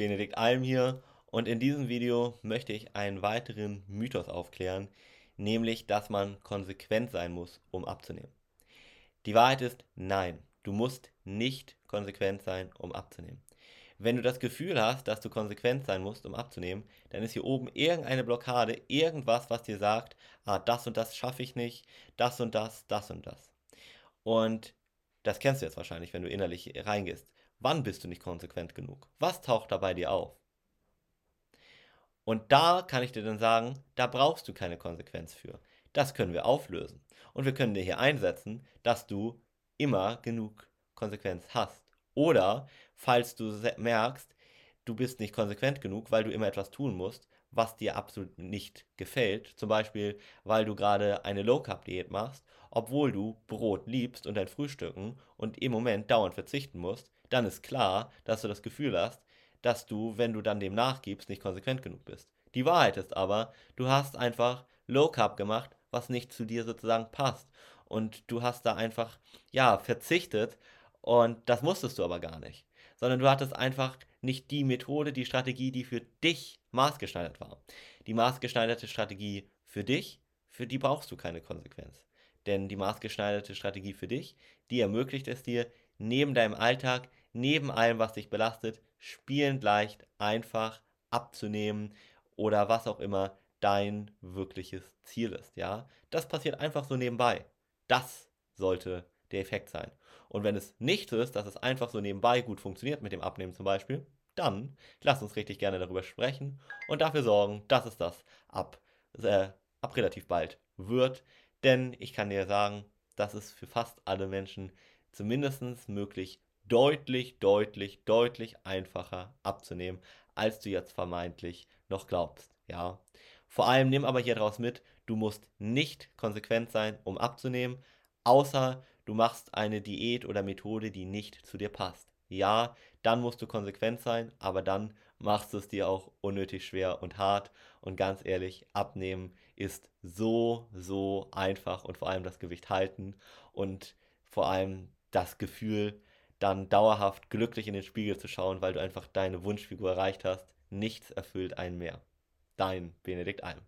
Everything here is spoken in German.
Benedikt Alm hier und in diesem Video möchte ich einen weiteren Mythos aufklären, nämlich dass man konsequent sein muss, um abzunehmen. Die Wahrheit ist nein, du musst nicht konsequent sein, um abzunehmen. Wenn du das Gefühl hast, dass du konsequent sein musst, um abzunehmen, dann ist hier oben irgendeine Blockade, irgendwas, was dir sagt, ah, das und das schaffe ich nicht, das und das, das und das. Und das kennst du jetzt wahrscheinlich, wenn du innerlich reingehst. Wann bist du nicht konsequent genug? Was taucht da bei dir auf? Und da kann ich dir dann sagen, da brauchst du keine Konsequenz für. Das können wir auflösen. Und wir können dir hier einsetzen, dass du immer genug Konsequenz hast. Oder falls du merkst, du bist nicht konsequent genug, weil du immer etwas tun musst, was dir absolut nicht gefällt. Zum Beispiel, weil du gerade eine Low-Carb-Diät machst, obwohl du Brot liebst und dein Frühstücken und im Moment dauernd verzichten musst, dann ist klar, dass du das Gefühl hast, dass du, wenn du dann dem nachgibst, nicht konsequent genug bist. Die Wahrheit ist aber, du hast einfach Low Carb gemacht, was nicht zu dir sozusagen passt. Und du hast da einfach, ja, verzichtet und das musstest du aber gar nicht. Sondern du hattest einfach nicht die Methode, die Strategie, die für dich maßgeschneidert war. Die maßgeschneiderte Strategie für dich, für die brauchst du keine Konsequenz. Denn die maßgeschneiderte Strategie für dich, die ermöglicht es dir, neben deinem Alltag, neben allem, was dich belastet, spielend leicht, einfach abzunehmen oder was auch immer dein wirkliches Ziel ist, ja? Das passiert einfach so nebenbei. Das sollte der Effekt sein. Und wenn es nicht so ist, dass es einfach so nebenbei gut funktioniert mit dem Abnehmen zum Beispiel, dann lass uns richtig gerne darüber sprechen und dafür sorgen, dass es das ab, äh, ab relativ bald wird. Denn ich kann dir sagen, das ist für fast alle Menschen zumindest möglich, deutlich, deutlich, deutlich einfacher abzunehmen, als du jetzt vermeintlich noch glaubst. Ja. Vor allem nimm aber hier draus mit, du musst nicht konsequent sein, um abzunehmen, außer du machst eine Diät oder Methode, die nicht zu dir passt. Ja, dann musst du konsequent sein, aber dann machst du es dir auch unnötig schwer und hart. Und ganz ehrlich, abnehmen ist so, so einfach und vor allem das Gewicht halten und vor allem das Gefühl, dann dauerhaft glücklich in den Spiegel zu schauen, weil du einfach deine Wunschfigur erreicht hast. Nichts erfüllt einen mehr. Dein Benedikt Alm.